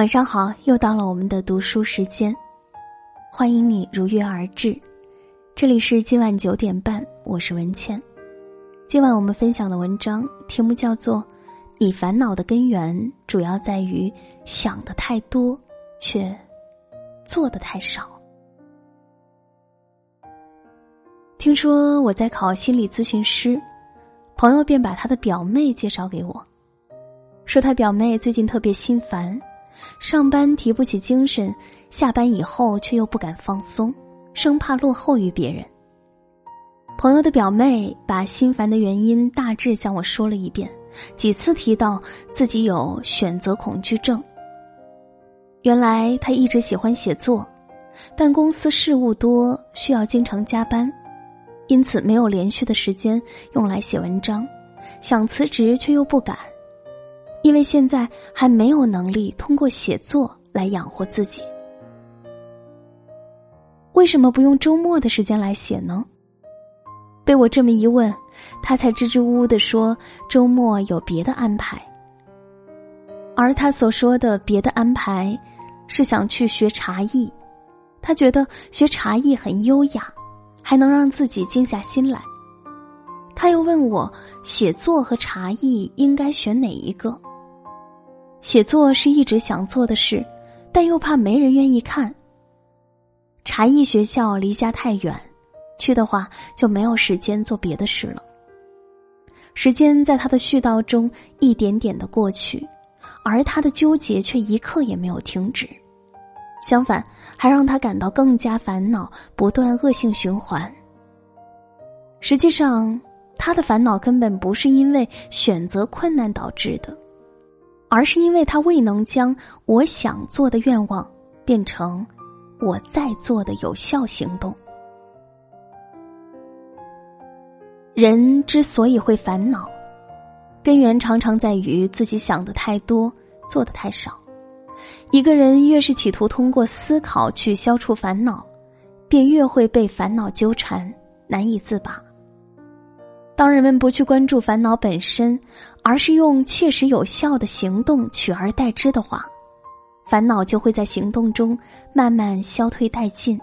晚上好，又到了我们的读书时间，欢迎你如约而至。这里是今晚九点半，我是文倩。今晚我们分享的文章题目叫做《你烦恼的根源主要在于想的太多，却做的太少》。听说我在考心理咨询师，朋友便把他的表妹介绍给我，说他表妹最近特别心烦。上班提不起精神，下班以后却又不敢放松，生怕落后于别人。朋友的表妹把心烦的原因大致向我说了一遍，几次提到自己有选择恐惧症。原来他一直喜欢写作，但公司事务多，需要经常加班，因此没有连续的时间用来写文章，想辞职却又不敢。因为现在还没有能力通过写作来养活自己，为什么不用周末的时间来写呢？被我这么一问，他才支支吾吾的说周末有别的安排。而他所说的别的安排，是想去学茶艺，他觉得学茶艺很优雅，还能让自己静下心来。他又问我写作和茶艺应该选哪一个？写作是一直想做的事，但又怕没人愿意看。茶艺学校离家太远，去的话就没有时间做别的事了。时间在他的絮叨中一点点的过去，而他的纠结却一刻也没有停止，相反还让他感到更加烦恼，不断恶性循环。实际上，他的烦恼根本不是因为选择困难导致的。而是因为他未能将我想做的愿望变成我在做的有效行动。人之所以会烦恼，根源常常在于自己想的太多，做的太少。一个人越是企图通过思考去消除烦恼，便越会被烦恼纠缠，难以自拔。当人们不去关注烦恼本身，而是用切实有效的行动取而代之的话，烦恼就会在行动中慢慢消退殆尽。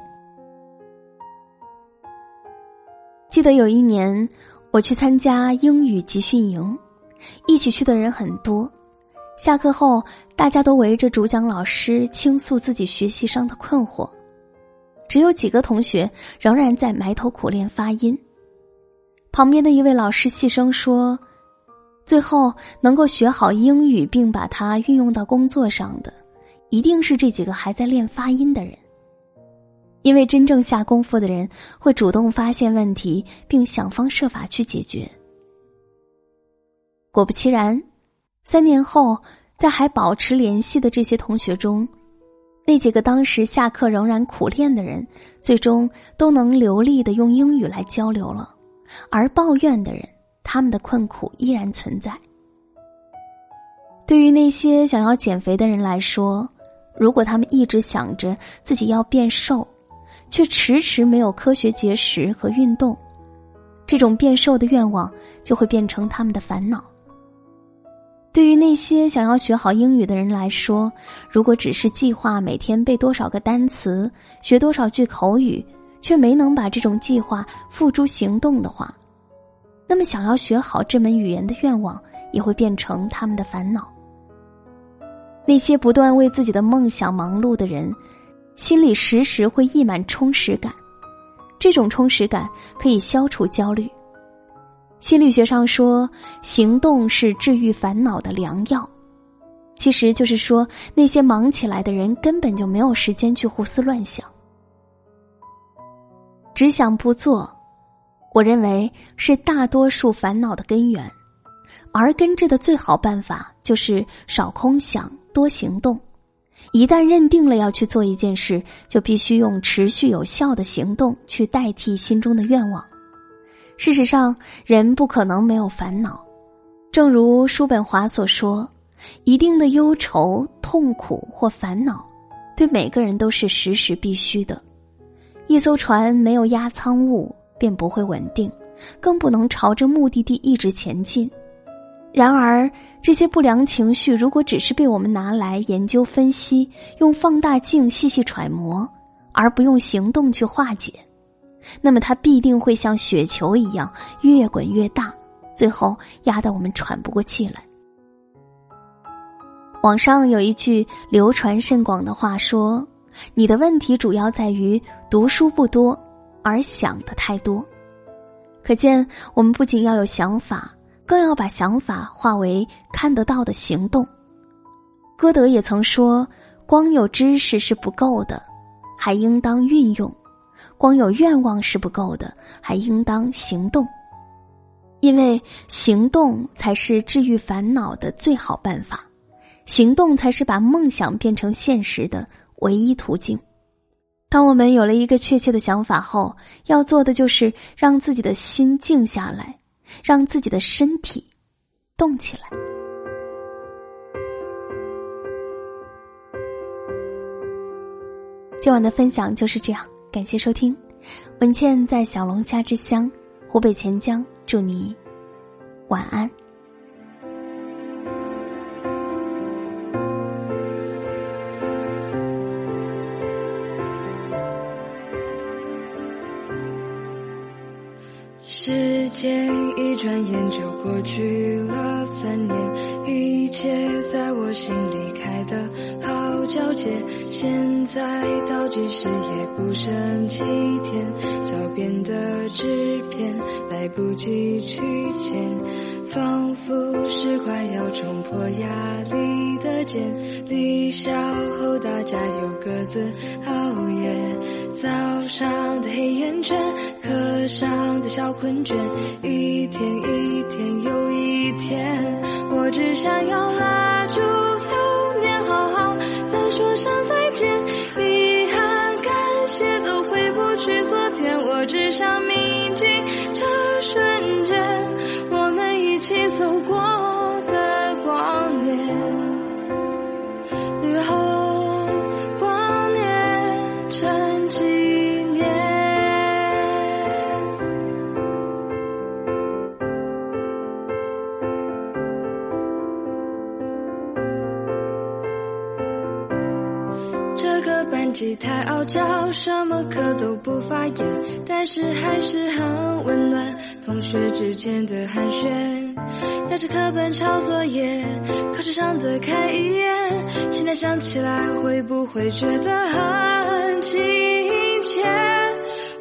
记得有一年，我去参加英语集训营，一起去的人很多。下课后，大家都围着主讲老师倾诉自己学习上的困惑，只有几个同学仍然在埋头苦练发音。旁边的一位老师细声说：“最后能够学好英语并把它运用到工作上的，一定是这几个还在练发音的人。因为真正下功夫的人会主动发现问题，并想方设法去解决。”果不其然，三年后，在还保持联系的这些同学中，那几个当时下课仍然苦练的人，最终都能流利的用英语来交流了。而抱怨的人，他们的困苦依然存在。对于那些想要减肥的人来说，如果他们一直想着自己要变瘦，却迟迟没有科学节食和运动，这种变瘦的愿望就会变成他们的烦恼。对于那些想要学好英语的人来说，如果只是计划每天背多少个单词、学多少句口语，却没能把这种计划付诸行动的话，那么想要学好这门语言的愿望也会变成他们的烦恼。那些不断为自己的梦想忙碌的人，心里时时会溢满充实感，这种充实感可以消除焦虑。心理学上说，行动是治愈烦恼的良药，其实就是说，那些忙起来的人根本就没有时间去胡思乱想。只想不做，我认为是大多数烦恼的根源，而根治的最好办法就是少空想，多行动。一旦认定了要去做一件事，就必须用持续有效的行动去代替心中的愿望。事实上，人不可能没有烦恼，正如叔本华所说：“一定的忧愁、痛苦或烦恼，对每个人都是时时必须的。”一艘船没有压舱物便不会稳定，更不能朝着目的地一直前进。然而，这些不良情绪如果只是被我们拿来研究分析，用放大镜细细揣摩，而不用行动去化解，那么它必定会像雪球一样越滚越大，最后压得我们喘不过气来。网上有一句流传甚广的话说：“你的问题主要在于读书不多，而想的太多。”可见，我们不仅要有想法。更要把想法化为看得到的行动。歌德也曾说：“光有知识是不够的，还应当运用；光有愿望是不够的，还应当行动。因为行动才是治愈烦恼的最好办法，行动才是把梦想变成现实的唯一途径。当我们有了一个确切的想法后，要做的就是让自己的心静下来。”让自己的身体动起来。今晚的分享就是这样，感谢收听。文倩在小龙虾之乡湖北潜江，祝你晚安。时间一转眼就过去了三年，一切在我心里开的好皎洁。现在倒计时也不剩几天，脚边的纸片来不及去捡，仿佛是快要冲破压力的茧。离校后大家又各自熬夜，早上的黑眼圈。上的小困倦，一天一天又一天，我只想要拉太傲娇，什么课都不发言，但是还是很温暖。同学之间的寒暄，压着课本抄作业，考试上的看一眼。现在想起来，会不会觉得很亲切？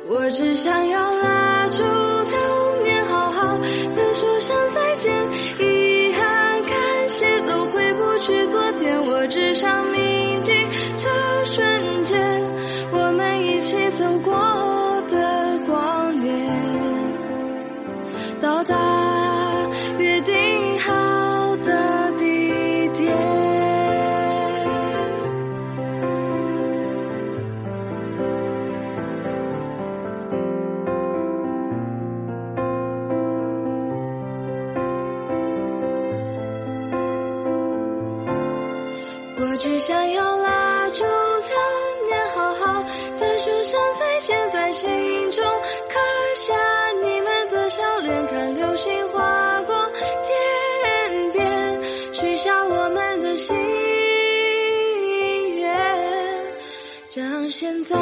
我只想要拉住流年，好好的说声再见。遗憾、感谢都回不去昨天，到达约定好的地点。我只想要拉住流年，好好的说。声再见，在心流星划过天边，许下我们的心愿，让现在。